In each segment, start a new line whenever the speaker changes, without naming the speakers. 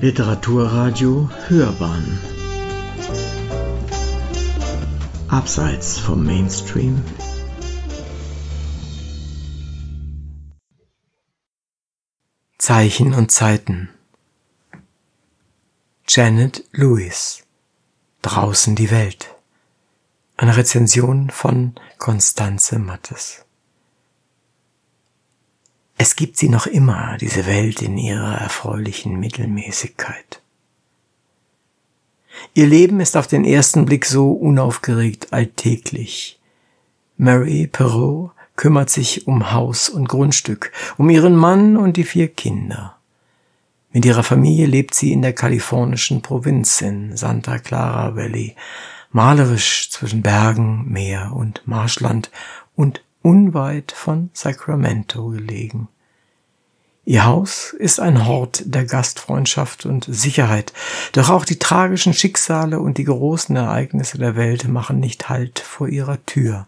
Literaturradio Hörbahn. Abseits vom Mainstream. Zeichen und Zeiten. Janet Lewis. Draußen die Welt. Eine Rezension von Constanze Mattes es gibt sie noch immer, diese Welt in ihrer erfreulichen Mittelmäßigkeit. Ihr Leben ist auf den ersten Blick so unaufgeregt alltäglich. Mary Perrault kümmert sich um Haus und Grundstück, um ihren Mann und die vier Kinder. Mit ihrer Familie lebt sie in der kalifornischen Provinz in Santa Clara Valley, malerisch zwischen Bergen, Meer und Marschland und unweit von Sacramento gelegen. Ihr Haus ist ein Hort der Gastfreundschaft und Sicherheit, doch auch die tragischen Schicksale und die großen Ereignisse der Welt machen nicht Halt vor ihrer Tür.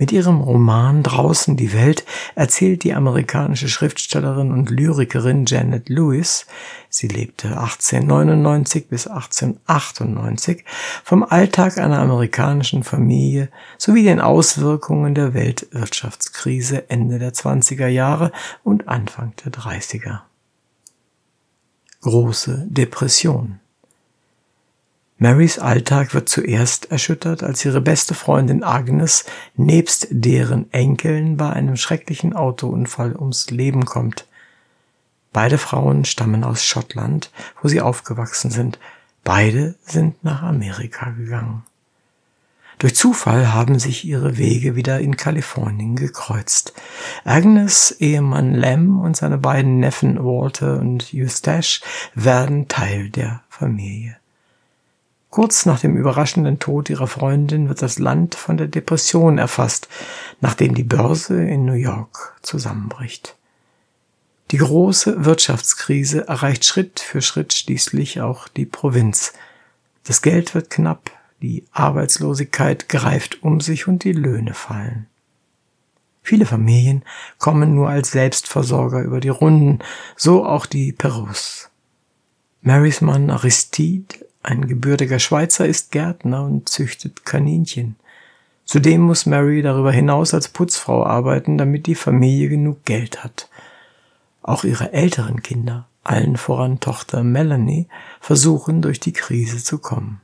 Mit ihrem Roman Draußen die Welt erzählt die amerikanische Schriftstellerin und Lyrikerin Janet Lewis, sie lebte 1899 bis 1898, vom Alltag einer amerikanischen Familie sowie den Auswirkungen der Weltwirtschaftskrise Ende der 20er Jahre und Anfang der 30er. Große Depression Marys Alltag wird zuerst erschüttert, als ihre beste Freundin Agnes nebst deren Enkeln bei einem schrecklichen Autounfall ums Leben kommt. Beide Frauen stammen aus Schottland, wo sie aufgewachsen sind. Beide sind nach Amerika gegangen. Durch Zufall haben sich ihre Wege wieder in Kalifornien gekreuzt. Agnes Ehemann Lem und seine beiden Neffen Walter und Eustache werden Teil der Familie. Kurz nach dem überraschenden Tod ihrer Freundin wird das Land von der Depression erfasst, nachdem die Börse in New York zusammenbricht. Die große Wirtschaftskrise erreicht Schritt für Schritt schließlich auch die Provinz. Das Geld wird knapp, die Arbeitslosigkeit greift um sich und die Löhne fallen. Viele Familien kommen nur als Selbstversorger über die Runden, so auch die Perus. Marys Mann Aristide ein gebürtiger Schweizer ist Gärtner und züchtet Kaninchen. Zudem muss Mary darüber hinaus als Putzfrau arbeiten, damit die Familie genug Geld hat. Auch ihre älteren Kinder, allen voran Tochter Melanie, versuchen durch die Krise zu kommen.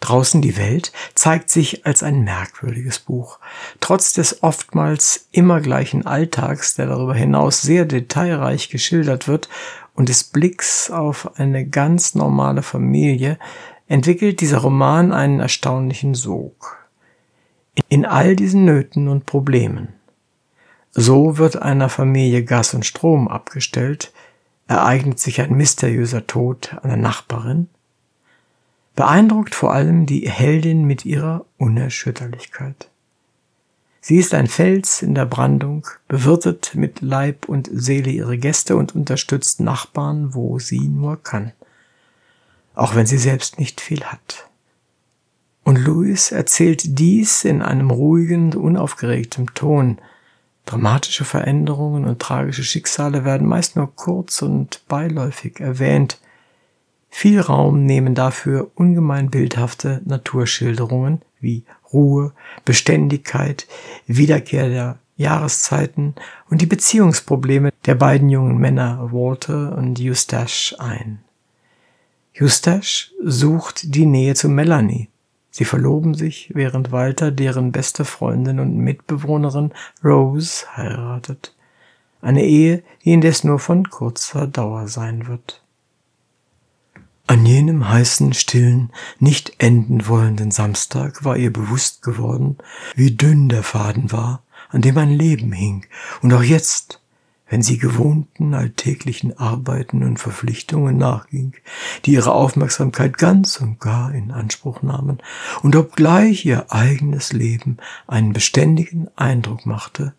Draußen die Welt zeigt sich als ein merkwürdiges Buch. Trotz des oftmals immer gleichen Alltags, der darüber hinaus sehr detailreich geschildert wird, und des Blicks auf eine ganz normale Familie entwickelt dieser Roman einen erstaunlichen Sog. In all diesen Nöten und Problemen. So wird einer Familie Gas und Strom abgestellt, ereignet sich ein mysteriöser Tod einer Nachbarin, beeindruckt vor allem die Heldin mit ihrer Unerschütterlichkeit. Sie ist ein Fels in der Brandung, bewirtet mit Leib und Seele ihre Gäste und unterstützt Nachbarn, wo sie nur kann. Auch wenn sie selbst nicht viel hat. Und Louis erzählt dies in einem ruhigen, unaufgeregtem Ton. Dramatische Veränderungen und tragische Schicksale werden meist nur kurz und beiläufig erwähnt. Viel Raum nehmen dafür ungemein bildhafte Naturschilderungen wie Ruhe, Beständigkeit, Wiederkehr der Jahreszeiten und die Beziehungsprobleme der beiden jungen Männer Walter und Eustache ein. Eustache sucht die Nähe zu Melanie. Sie verloben sich, während Walter deren beste Freundin und Mitbewohnerin Rose heiratet. Eine Ehe, die indes nur von kurzer Dauer sein wird. An jenem heißen, stillen, nicht enden wollenden Samstag war ihr bewusst geworden, wie dünn der Faden war, an dem ein Leben hing, und auch jetzt, wenn sie gewohnten alltäglichen Arbeiten und Verpflichtungen nachging, die ihre Aufmerksamkeit ganz und gar in Anspruch nahmen, und obgleich ihr eigenes Leben einen beständigen Eindruck machte,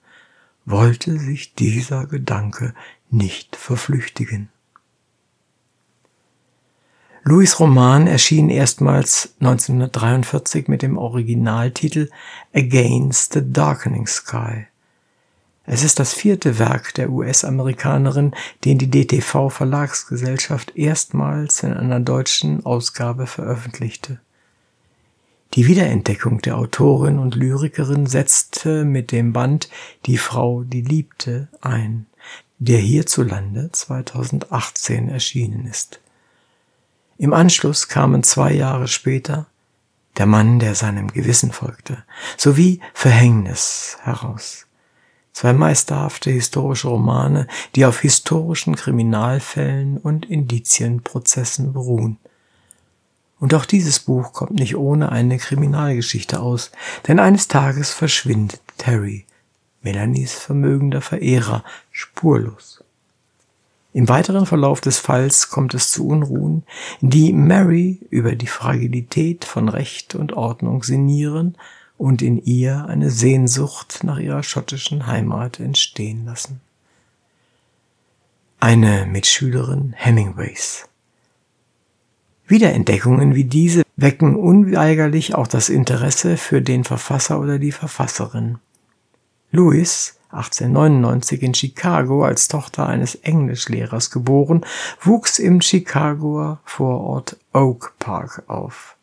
wollte sich dieser Gedanke nicht verflüchtigen. Louis Roman erschien erstmals 1943 mit dem Originaltitel Against the Darkening Sky. Es ist das vierte Werk der US-Amerikanerin, den die DTV Verlagsgesellschaft erstmals in einer deutschen Ausgabe veröffentlichte. Die Wiederentdeckung der Autorin und Lyrikerin setzte mit dem Band Die Frau, die liebte ein, der hierzulande 2018 erschienen ist. Im Anschluss kamen zwei Jahre später Der Mann, der seinem Gewissen folgte, sowie Verhängnis heraus. Zwei meisterhafte historische Romane, die auf historischen Kriminalfällen und Indizienprozessen beruhen. Und auch dieses Buch kommt nicht ohne eine Kriminalgeschichte aus, denn eines Tages verschwindet Terry, Melanies vermögender Verehrer, spurlos. Im weiteren Verlauf des Falls kommt es zu Unruhen, die Mary über die Fragilität von Recht und Ordnung sinnieren und in ihr eine Sehnsucht nach ihrer schottischen Heimat entstehen lassen. Eine Mitschülerin Hemingways. Wiederentdeckungen wie diese wecken unweigerlich auch das Interesse für den Verfasser oder die Verfasserin. Lewis, 1899 in Chicago als Tochter eines Englischlehrers geboren, wuchs im Chicagoer Vorort Oak Park auf.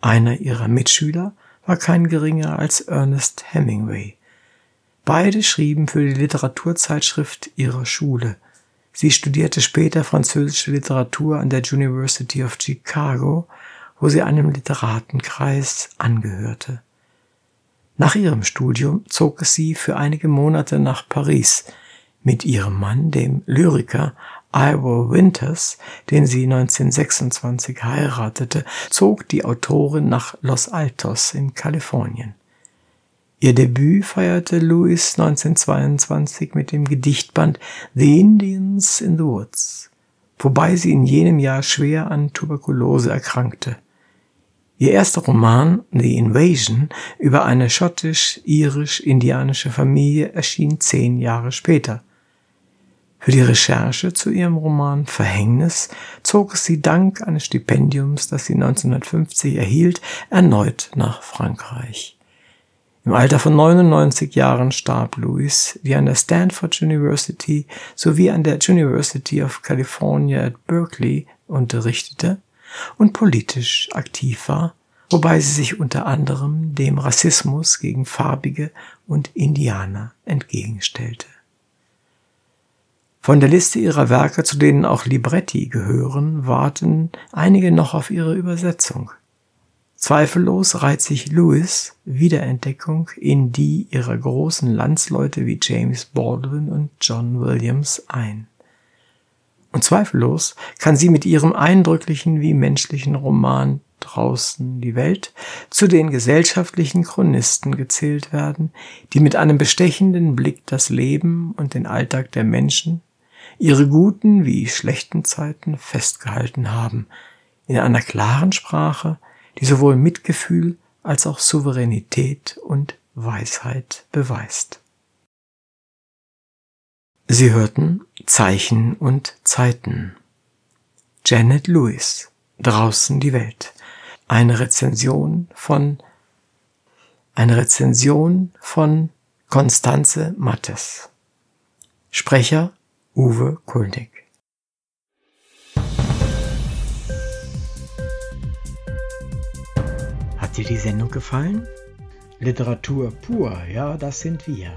Einer ihrer Mitschüler war kein geringer als Ernest Hemingway. Beide schrieben für die Literaturzeitschrift ihrer Schule – Sie studierte später französische Literatur an der University of Chicago, wo sie einem Literatenkreis angehörte. Nach ihrem Studium zog sie für einige Monate nach Paris mit ihrem Mann, dem Lyriker Ivor Winters, den sie 1926 heiratete, zog die Autorin nach Los Altos in Kalifornien. Ihr Debüt feierte Lewis 1922 mit dem Gedichtband The Indians in the Woods, wobei sie in jenem Jahr schwer an Tuberkulose erkrankte. Ihr erster Roman The Invasion über eine schottisch-irisch-indianische Familie erschien zehn Jahre später. Für die Recherche zu ihrem Roman Verhängnis zog es sie dank eines Stipendiums, das sie 1950 erhielt, erneut nach Frankreich. Im Alter von 99 Jahren starb Lewis, die an der Stanford University sowie an der University of California at Berkeley unterrichtete und politisch aktiv war, wobei sie sich unter anderem dem Rassismus gegen Farbige und Indianer entgegenstellte. Von der Liste ihrer Werke, zu denen auch Libretti gehören, warten einige noch auf ihre Übersetzung. Zweifellos reiht sich Lewis Wiederentdeckung in die ihrer großen Landsleute wie James Baldwin und John Williams ein. Und zweifellos kann sie mit ihrem eindrücklichen wie menschlichen Roman Draußen die Welt zu den gesellschaftlichen Chronisten gezählt werden, die mit einem bestechenden Blick das Leben und den Alltag der Menschen, ihre guten wie schlechten Zeiten festgehalten haben, in einer klaren Sprache, die sowohl Mitgefühl als auch Souveränität und Weisheit beweist. Sie hörten Zeichen und Zeiten. Janet Lewis, Draußen die Welt. Eine Rezension von eine Rezension von Konstanze Mattes. Sprecher Uwe Kulnig. Hat dir die Sendung gefallen? Literatur pur, ja, das sind wir.